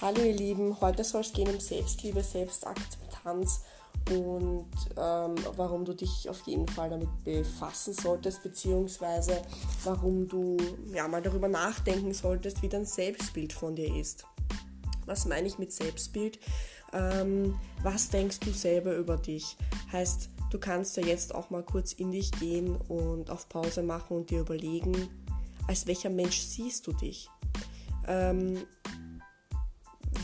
Hallo ihr Lieben, heute soll es gehen um Selbstliebe, Selbstakzeptanz und ähm, warum du dich auf jeden Fall damit befassen solltest, beziehungsweise warum du ja, mal darüber nachdenken solltest, wie dein Selbstbild von dir ist. Was meine ich mit Selbstbild? Ähm, was denkst du selber über dich? Heißt, du kannst ja jetzt auch mal kurz in dich gehen und auf Pause machen und dir überlegen, als welcher Mensch siehst du dich? Ähm,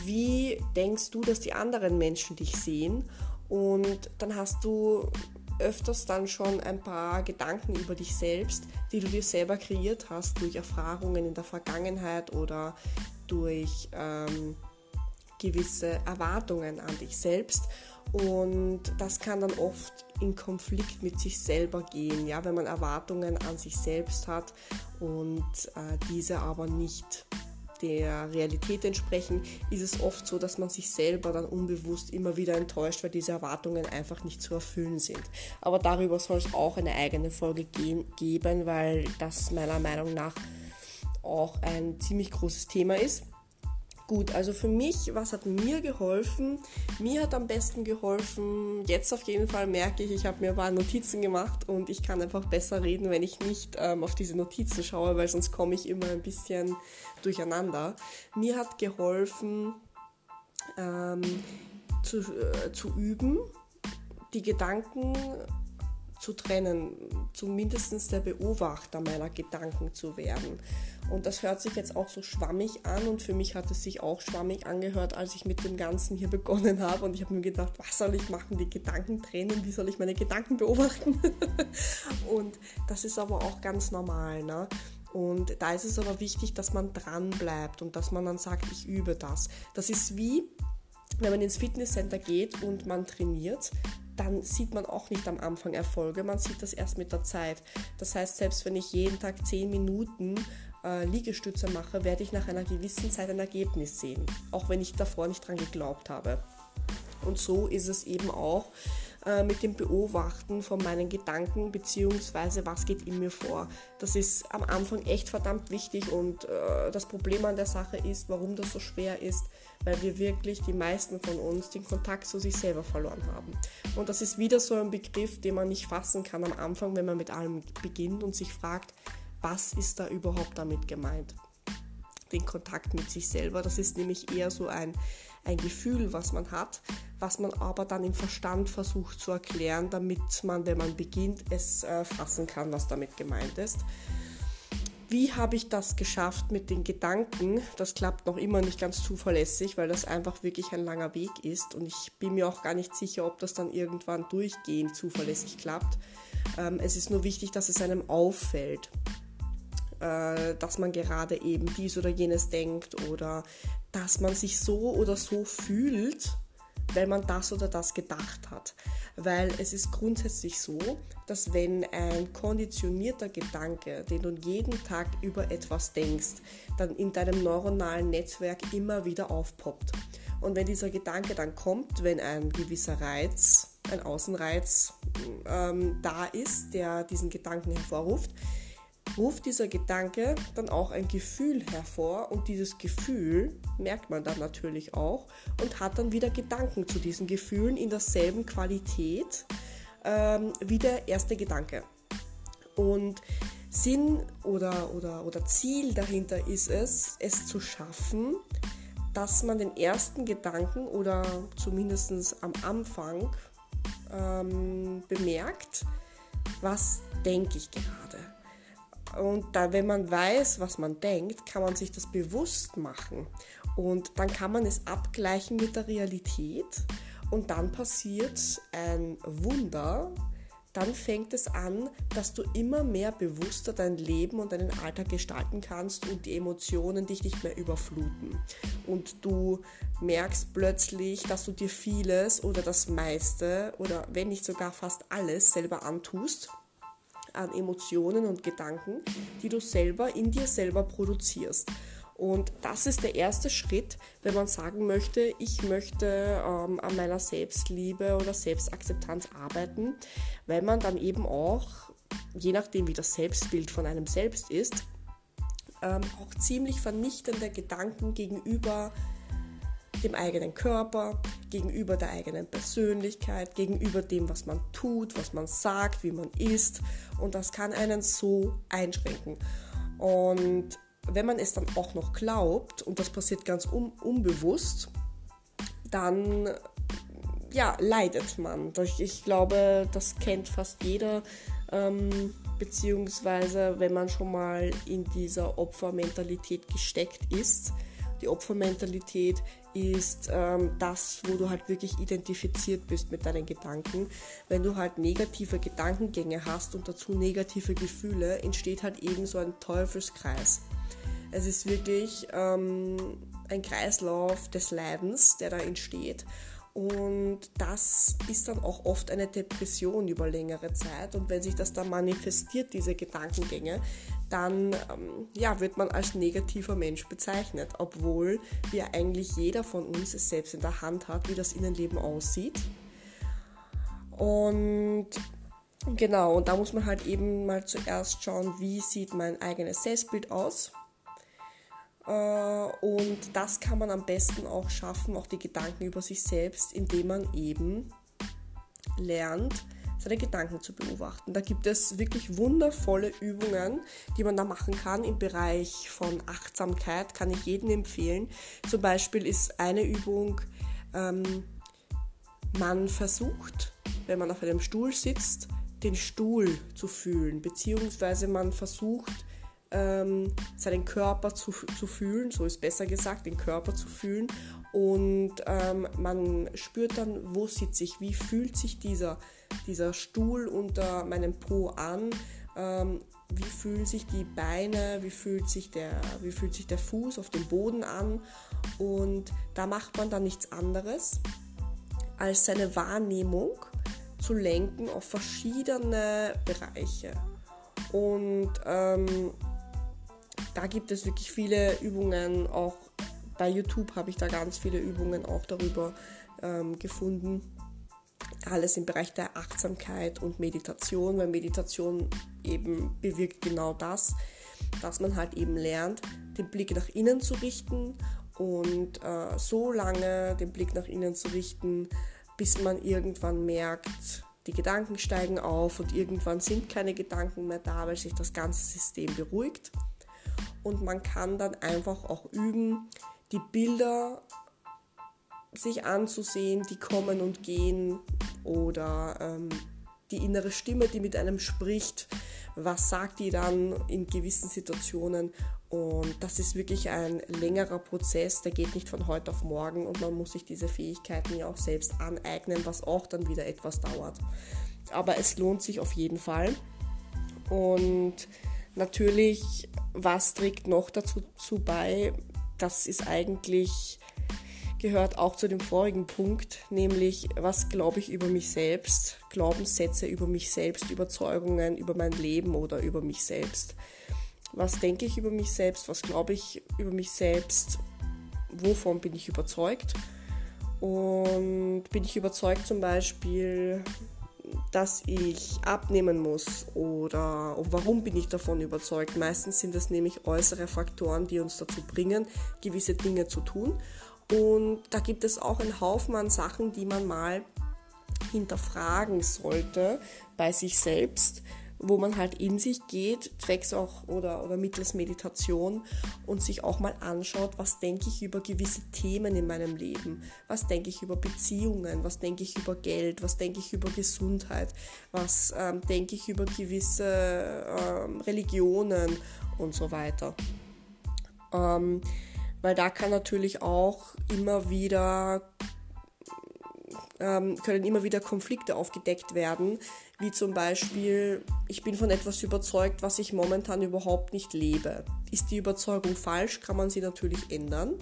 wie denkst du, dass die anderen Menschen dich sehen? Und dann hast du öfters dann schon ein paar Gedanken über dich selbst, die du dir selber kreiert hast durch Erfahrungen in der Vergangenheit oder durch ähm, gewisse Erwartungen an dich selbst. Und das kann dann oft in Konflikt mit sich selber gehen, ja, wenn man Erwartungen an sich selbst hat und äh, diese aber nicht der Realität entsprechen, ist es oft so, dass man sich selber dann unbewusst immer wieder enttäuscht, weil diese Erwartungen einfach nicht zu erfüllen sind. Aber darüber soll es auch eine eigene Folge geben, weil das meiner Meinung nach auch ein ziemlich großes Thema ist. Gut, also für mich, was hat mir geholfen? Mir hat am besten geholfen, jetzt auf jeden Fall merke ich, ich habe mir ein paar Notizen gemacht und ich kann einfach besser reden, wenn ich nicht ähm, auf diese Notizen schaue, weil sonst komme ich immer ein bisschen durcheinander. Mir hat geholfen, ähm, zu, äh, zu üben, die Gedanken zu trennen, zumindest der Beobachter meiner Gedanken zu werden. Und das hört sich jetzt auch so schwammig an und für mich hat es sich auch schwammig angehört, als ich mit dem Ganzen hier begonnen habe. Und ich habe mir gedacht, was soll ich machen? Die Gedanken trennen, wie soll ich meine Gedanken beobachten? und das ist aber auch ganz normal. Ne? Und da ist es aber wichtig, dass man dran bleibt und dass man dann sagt, ich übe das. Das ist wie, wenn man ins Fitnesscenter geht und man trainiert, dann sieht man auch nicht am Anfang Erfolge, man sieht das erst mit der Zeit. Das heißt, selbst wenn ich jeden Tag 10 Minuten äh, Liegestütze mache, werde ich nach einer gewissen Zeit ein Ergebnis sehen, auch wenn ich davor nicht dran geglaubt habe. Und so ist es eben auch äh, mit dem Beobachten von meinen Gedanken bzw. was geht in mir vor. Das ist am Anfang echt verdammt wichtig und äh, das Problem an der Sache ist, warum das so schwer ist, weil wir wirklich die meisten von uns den Kontakt zu sich selber verloren haben. Und das ist wieder so ein Begriff, den man nicht fassen kann am Anfang, wenn man mit allem beginnt und sich fragt, was ist da überhaupt damit gemeint? Den Kontakt mit sich selber, das ist nämlich eher so ein ein Gefühl, was man hat, was man aber dann im Verstand versucht zu erklären, damit man, wenn man beginnt, es äh, fassen kann, was damit gemeint ist. Wie habe ich das geschafft mit den Gedanken? Das klappt noch immer nicht ganz zuverlässig, weil das einfach wirklich ein langer Weg ist und ich bin mir auch gar nicht sicher, ob das dann irgendwann durchgehend zuverlässig klappt. Ähm, es ist nur wichtig, dass es einem auffällt äh, dass man gerade eben dies oder jenes denkt oder dass man sich so oder so fühlt, weil man das oder das gedacht hat. Weil es ist grundsätzlich so, dass wenn ein konditionierter Gedanke, den du jeden Tag über etwas denkst, dann in deinem neuronalen Netzwerk immer wieder aufpoppt. Und wenn dieser Gedanke dann kommt, wenn ein gewisser Reiz, ein Außenreiz ähm, da ist, der diesen Gedanken hervorruft, ruft dieser Gedanke dann auch ein Gefühl hervor und dieses Gefühl merkt man dann natürlich auch und hat dann wieder Gedanken zu diesen Gefühlen in derselben Qualität ähm, wie der erste Gedanke. Und Sinn oder, oder, oder Ziel dahinter ist es, es zu schaffen, dass man den ersten Gedanken oder zumindest am Anfang ähm, bemerkt, was denke ich gerade und da, wenn man weiß, was man denkt, kann man sich das bewusst machen. Und dann kann man es abgleichen mit der Realität. Und dann passiert ein Wunder. Dann fängt es an, dass du immer mehr bewusster dein Leben und deinen Alltag gestalten kannst und die Emotionen dich nicht mehr überfluten. Und du merkst plötzlich, dass du dir vieles oder das meiste oder wenn nicht sogar fast alles selber antust an Emotionen und Gedanken, die du selber in dir selber produzierst. Und das ist der erste Schritt, wenn man sagen möchte, ich möchte ähm, an meiner Selbstliebe oder Selbstakzeptanz arbeiten, weil man dann eben auch, je nachdem wie das Selbstbild von einem selbst ist, ähm, auch ziemlich vernichtende Gedanken gegenüber dem eigenen Körper, gegenüber der eigenen Persönlichkeit, gegenüber dem, was man tut, was man sagt, wie man ist. Und das kann einen so einschränken. Und wenn man es dann auch noch glaubt, und das passiert ganz un unbewusst, dann ja, leidet man. Ich glaube, das kennt fast jeder, ähm, beziehungsweise wenn man schon mal in dieser Opfermentalität gesteckt ist. Die Opfermentalität ist ähm, das, wo du halt wirklich identifiziert bist mit deinen Gedanken. Wenn du halt negative Gedankengänge hast und dazu negative Gefühle, entsteht halt eben so ein Teufelskreis. Es ist wirklich ähm, ein Kreislauf des Leidens, der da entsteht. Und das ist dann auch oft eine Depression über längere Zeit. Und wenn sich das dann manifestiert, diese Gedankengänge, dann ähm, ja, wird man als negativer Mensch bezeichnet, obwohl wir eigentlich jeder von uns es selbst in der Hand hat, wie das Innenleben aussieht. Und genau, und da muss man halt eben mal zuerst schauen, wie sieht mein eigenes Selbstbild aus und das kann man am besten auch schaffen, auch die Gedanken über sich selbst, indem man eben lernt, seine Gedanken zu beobachten. Da gibt es wirklich wundervolle Übungen, die man da machen kann im Bereich von Achtsamkeit, kann ich jedem empfehlen. Zum Beispiel ist eine Übung, ähm, man versucht, wenn man auf einem Stuhl sitzt, den Stuhl zu fühlen, beziehungsweise man versucht, ähm, seinen Körper zu, zu fühlen, so ist besser gesagt, den Körper zu fühlen. Und ähm, man spürt dann, wo sitze ich, wie fühlt sich dieser, dieser Stuhl unter meinem Po an, ähm, wie fühlen sich die Beine, wie fühlt sich, der, wie fühlt sich der Fuß auf dem Boden an. Und da macht man dann nichts anderes, als seine Wahrnehmung zu lenken auf verschiedene Bereiche. Und ähm, da gibt es wirklich viele Übungen, auch bei YouTube habe ich da ganz viele Übungen auch darüber ähm, gefunden. Alles im Bereich der Achtsamkeit und Meditation, weil Meditation eben bewirkt genau das, dass man halt eben lernt, den Blick nach innen zu richten und äh, so lange den Blick nach innen zu richten, bis man irgendwann merkt, die Gedanken steigen auf und irgendwann sind keine Gedanken mehr da, weil sich das ganze System beruhigt und man kann dann einfach auch üben, die Bilder sich anzusehen, die kommen und gehen oder ähm, die innere Stimme, die mit einem spricht, was sagt die dann in gewissen Situationen und das ist wirklich ein längerer Prozess, der geht nicht von heute auf morgen und man muss sich diese Fähigkeiten ja auch selbst aneignen, was auch dann wieder etwas dauert. Aber es lohnt sich auf jeden Fall und natürlich was trägt noch dazu bei? Das ist eigentlich, gehört auch zu dem vorigen Punkt, nämlich was glaube ich über mich selbst, Glaubenssätze über mich selbst, Überzeugungen über mein Leben oder über mich selbst. Was denke ich über mich selbst, was glaube ich über mich selbst, wovon bin ich überzeugt? Und bin ich überzeugt zum Beispiel, dass ich abnehmen muss oder warum bin ich davon überzeugt. Meistens sind es nämlich äußere Faktoren, die uns dazu bringen, gewisse Dinge zu tun. Und da gibt es auch einen Haufen an Sachen, die man mal hinterfragen sollte bei sich selbst wo man halt in sich geht, zwecks auch oder, oder mittels Meditation und sich auch mal anschaut, was denke ich über gewisse Themen in meinem Leben, was denke ich über Beziehungen, was denke ich über Geld, was denke ich über Gesundheit, was ähm, denke ich über gewisse ähm, Religionen und so weiter. Ähm, weil da kann natürlich auch immer wieder ähm, können immer wieder Konflikte aufgedeckt werden, wie zum Beispiel, ich bin von etwas überzeugt, was ich momentan überhaupt nicht lebe. Ist die Überzeugung falsch, kann man sie natürlich ändern.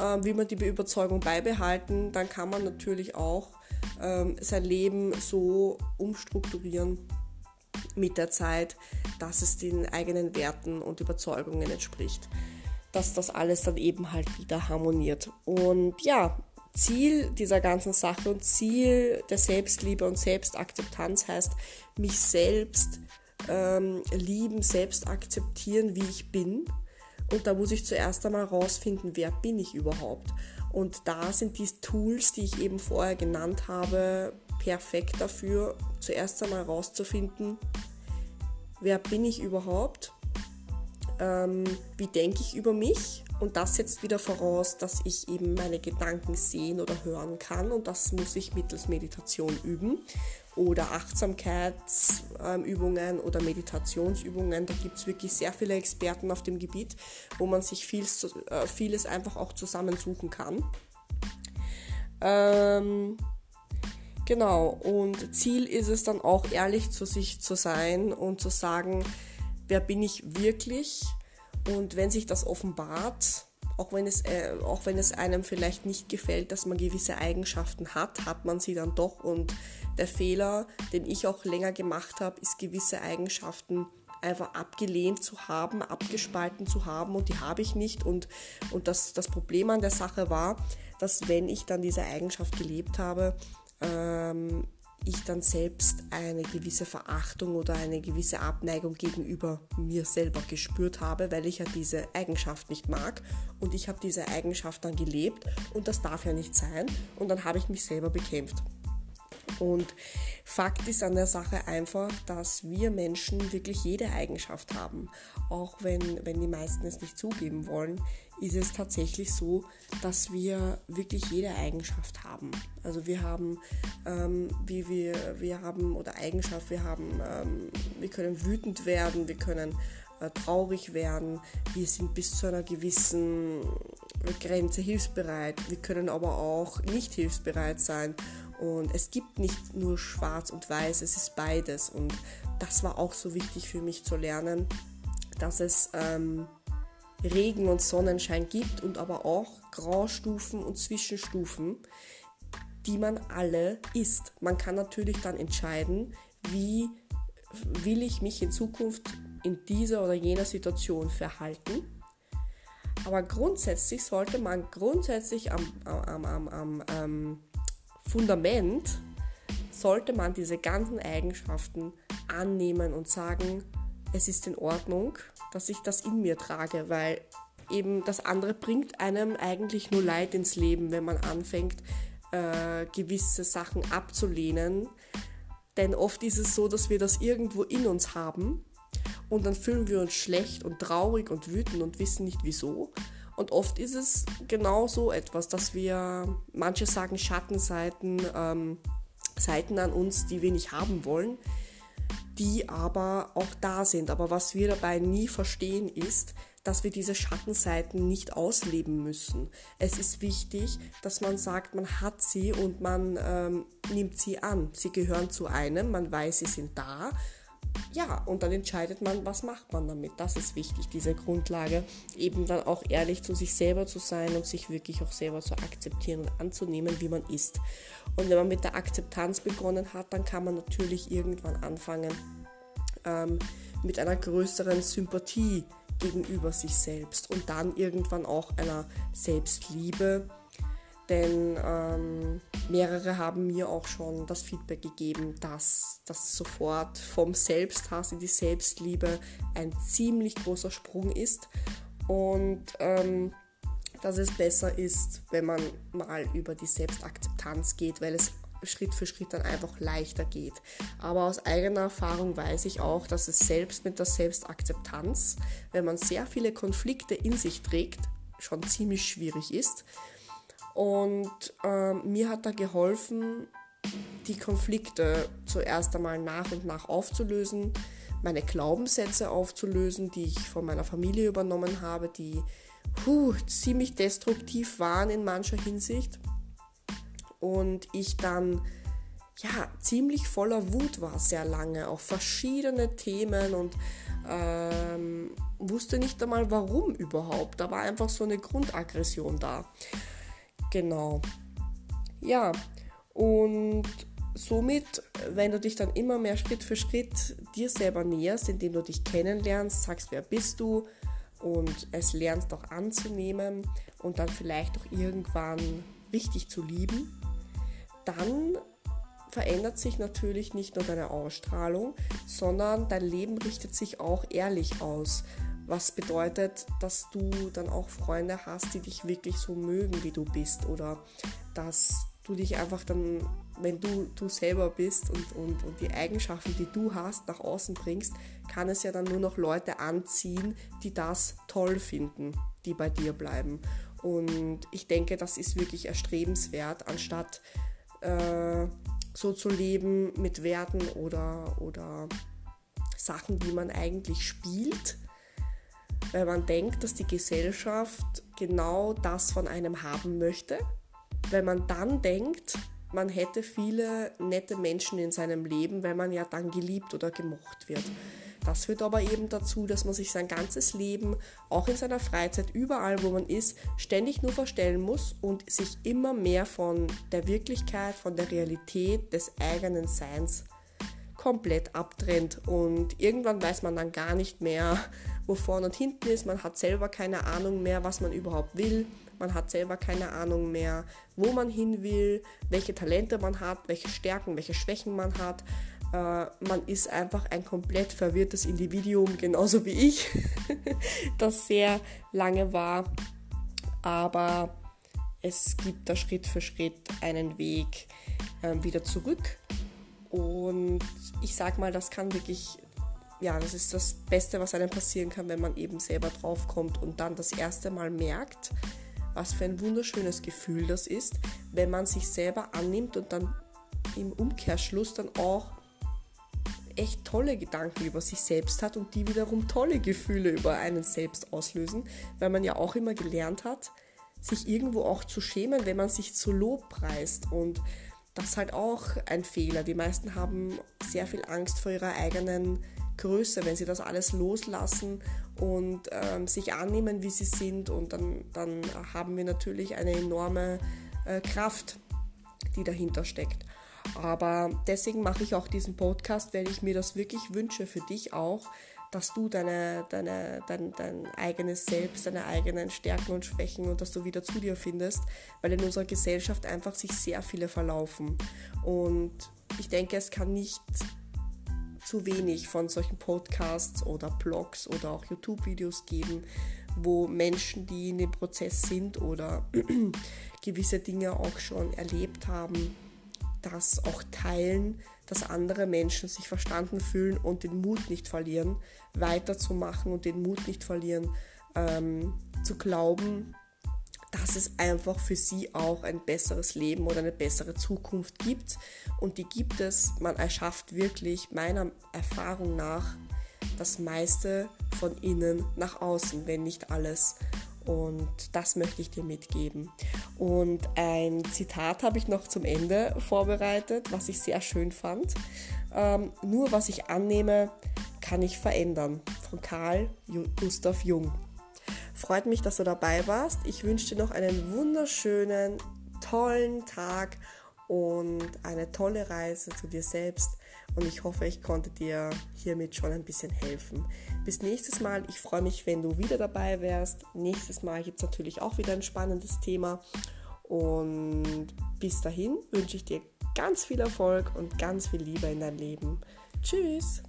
Ähm, will man die Überzeugung beibehalten, dann kann man natürlich auch ähm, sein Leben so umstrukturieren mit der Zeit, dass es den eigenen Werten und Überzeugungen entspricht. Dass das alles dann eben halt wieder harmoniert. Und ja, Ziel dieser ganzen Sache und Ziel der Selbstliebe und Selbstakzeptanz heißt, mich selbst ähm, lieben, selbst akzeptieren, wie ich bin. Und da muss ich zuerst einmal rausfinden, wer bin ich überhaupt. Und da sind die Tools, die ich eben vorher genannt habe, perfekt dafür, zuerst einmal rauszufinden, wer bin ich überhaupt, ähm, wie denke ich über mich und das setzt wieder voraus, dass ich eben meine Gedanken sehen oder hören kann und das muss ich mittels Meditation üben oder Achtsamkeitsübungen oder Meditationsübungen. Da gibt es wirklich sehr viele Experten auf dem Gebiet, wo man sich viel, äh, vieles einfach auch zusammensuchen kann. Ähm, genau, und Ziel ist es dann auch ehrlich zu sich zu sein und zu sagen, wer bin ich wirklich? Und wenn sich das offenbart, auch wenn, es, äh, auch wenn es einem vielleicht nicht gefällt, dass man gewisse Eigenschaften hat, hat man sie dann doch. Und der Fehler, den ich auch länger gemacht habe, ist gewisse Eigenschaften einfach abgelehnt zu haben, abgespalten zu haben und die habe ich nicht. Und, und das, das Problem an der Sache war, dass wenn ich dann diese Eigenschaft gelebt habe, ähm, ich dann selbst eine gewisse Verachtung oder eine gewisse Abneigung gegenüber mir selber gespürt habe, weil ich ja diese Eigenschaft nicht mag und ich habe diese Eigenschaft dann gelebt und das darf ja nicht sein und dann habe ich mich selber bekämpft. Und Fakt ist an der Sache einfach, dass wir Menschen wirklich jede Eigenschaft haben. Auch wenn, wenn die meisten es nicht zugeben wollen, ist es tatsächlich so, dass wir wirklich jede Eigenschaft haben. Also wir haben, ähm, wie wir, wir haben, oder Eigenschaft, wir haben, ähm, wir können wütend werden, wir können äh, traurig werden, wir sind bis zu einer gewissen Grenze hilfsbereit, wir können aber auch nicht hilfsbereit sein und es gibt nicht nur schwarz und weiß, es ist beides. Und das war auch so wichtig für mich zu lernen, dass es ähm, Regen und Sonnenschein gibt und aber auch Graustufen und Zwischenstufen, die man alle ist. Man kann natürlich dann entscheiden, wie will ich mich in Zukunft in dieser oder jener Situation verhalten. Aber grundsätzlich sollte man grundsätzlich am, am, am, am ähm, Fundament sollte man diese ganzen Eigenschaften annehmen und sagen, es ist in Ordnung, dass ich das in mir trage, weil eben das andere bringt einem eigentlich nur Leid ins Leben, wenn man anfängt, äh, gewisse Sachen abzulehnen. Denn oft ist es so, dass wir das irgendwo in uns haben und dann fühlen wir uns schlecht und traurig und wütend und wissen nicht wieso. Und oft ist es genau so etwas, dass wir, manche sagen Schattenseiten, ähm, Seiten an uns, die wir nicht haben wollen, die aber auch da sind. Aber was wir dabei nie verstehen ist, dass wir diese Schattenseiten nicht ausleben müssen. Es ist wichtig, dass man sagt, man hat sie und man ähm, nimmt sie an. Sie gehören zu einem, man weiß, sie sind da ja, und dann entscheidet man, was macht man damit. Das ist wichtig, diese Grundlage, eben dann auch ehrlich zu sich selber zu sein und sich wirklich auch selber zu akzeptieren und anzunehmen, wie man ist. Und wenn man mit der Akzeptanz begonnen hat, dann kann man natürlich irgendwann anfangen ähm, mit einer größeren Sympathie gegenüber sich selbst und dann irgendwann auch einer Selbstliebe denn ähm, mehrere haben mir auch schon das Feedback gegeben, dass das sofort vom Selbsthass in die Selbstliebe ein ziemlich großer Sprung ist und ähm, dass es besser ist, wenn man mal über die Selbstakzeptanz geht, weil es Schritt für Schritt dann einfach leichter geht. Aber aus eigener Erfahrung weiß ich auch, dass es selbst mit der Selbstakzeptanz, wenn man sehr viele Konflikte in sich trägt, schon ziemlich schwierig ist und ähm, mir hat da geholfen, die Konflikte zuerst einmal nach und nach aufzulösen, meine Glaubenssätze aufzulösen, die ich von meiner Familie übernommen habe, die puh, ziemlich destruktiv waren in mancher Hinsicht. Und ich dann ja ziemlich voller Wut war sehr lange auf verschiedene Themen und ähm, wusste nicht einmal warum überhaupt. Da war einfach so eine Grundaggression da. Genau. Ja, und somit, wenn du dich dann immer mehr Schritt für Schritt dir selber näherst, indem du dich kennenlernst, sagst, wer bist du und es lernst auch anzunehmen und dann vielleicht auch irgendwann richtig zu lieben, dann verändert sich natürlich nicht nur deine Ausstrahlung, sondern dein Leben richtet sich auch ehrlich aus. Was bedeutet, dass du dann auch Freunde hast, die dich wirklich so mögen, wie du bist oder dass du dich einfach dann, wenn du du selber bist und, und, und die Eigenschaften, die du hast, nach außen bringst, kann es ja dann nur noch Leute anziehen, die das toll finden, die bei dir bleiben. Und ich denke, das ist wirklich erstrebenswert, anstatt äh, so zu leben mit Werten oder, oder Sachen, die man eigentlich spielt, weil man denkt, dass die Gesellschaft genau das von einem haben möchte. Weil man dann denkt, man hätte viele nette Menschen in seinem Leben, weil man ja dann geliebt oder gemocht wird. Das führt aber eben dazu, dass man sich sein ganzes Leben, auch in seiner Freizeit, überall wo man ist, ständig nur verstellen muss und sich immer mehr von der Wirklichkeit, von der Realität des eigenen Seins komplett abtrennt. Und irgendwann weiß man dann gar nicht mehr, wo vorne und hinten ist. Man hat selber keine Ahnung mehr, was man überhaupt will. Man hat selber keine Ahnung mehr, wo man hin will, welche Talente man hat, welche Stärken, welche Schwächen man hat. Äh, man ist einfach ein komplett verwirrtes Individuum, genauso wie ich, das sehr lange war. Aber es gibt da Schritt für Schritt einen Weg äh, wieder zurück. Und ich sag mal, das kann wirklich, ja, das ist das Beste, was einem passieren kann, wenn man eben selber draufkommt und dann das erste Mal merkt, was für ein wunderschönes Gefühl das ist, wenn man sich selber annimmt und dann im Umkehrschluss dann auch echt tolle Gedanken über sich selbst hat und die wiederum tolle Gefühle über einen selbst auslösen, weil man ja auch immer gelernt hat, sich irgendwo auch zu schämen, wenn man sich zu Lob preist. Und das ist halt auch ein Fehler. Die meisten haben sehr viel Angst vor ihrer eigenen Größe, wenn sie das alles loslassen und ähm, sich annehmen, wie sie sind. Und dann, dann haben wir natürlich eine enorme äh, Kraft, die dahinter steckt. Aber deswegen mache ich auch diesen Podcast, weil ich mir das wirklich wünsche für dich auch, dass du deine, deine, dein, dein eigenes Selbst, deine eigenen Stärken und Schwächen und dass du wieder zu dir findest, weil in unserer Gesellschaft einfach sich sehr viele verlaufen. Und ich denke, es kann nicht zu wenig von solchen Podcasts oder Blogs oder auch YouTube-Videos geben, wo Menschen, die in dem Prozess sind oder gewisse Dinge auch schon erlebt haben, das auch teilen, dass andere Menschen sich verstanden fühlen und den Mut nicht verlieren, weiterzumachen und den Mut nicht verlieren, ähm, zu glauben, dass es einfach für sie auch ein besseres Leben oder eine bessere Zukunft gibt. Und die gibt es. Man erschafft wirklich meiner Erfahrung nach das meiste von innen nach außen, wenn nicht alles. Und das möchte ich dir mitgeben. Und ein Zitat habe ich noch zum Ende vorbereitet, was ich sehr schön fand. Ähm, nur was ich annehme, kann ich verändern. Von Karl Gustav Jung. Freut mich, dass du dabei warst. Ich wünsche dir noch einen wunderschönen, tollen Tag und eine tolle Reise zu dir selbst. Und ich hoffe, ich konnte dir hiermit schon ein bisschen helfen. Bis nächstes Mal. Ich freue mich, wenn du wieder dabei wärst. Nächstes Mal gibt es natürlich auch wieder ein spannendes Thema. Und bis dahin wünsche ich dir ganz viel Erfolg und ganz viel Liebe in dein Leben. Tschüss!